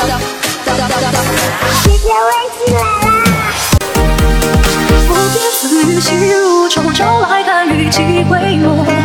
世界危机来啦！来，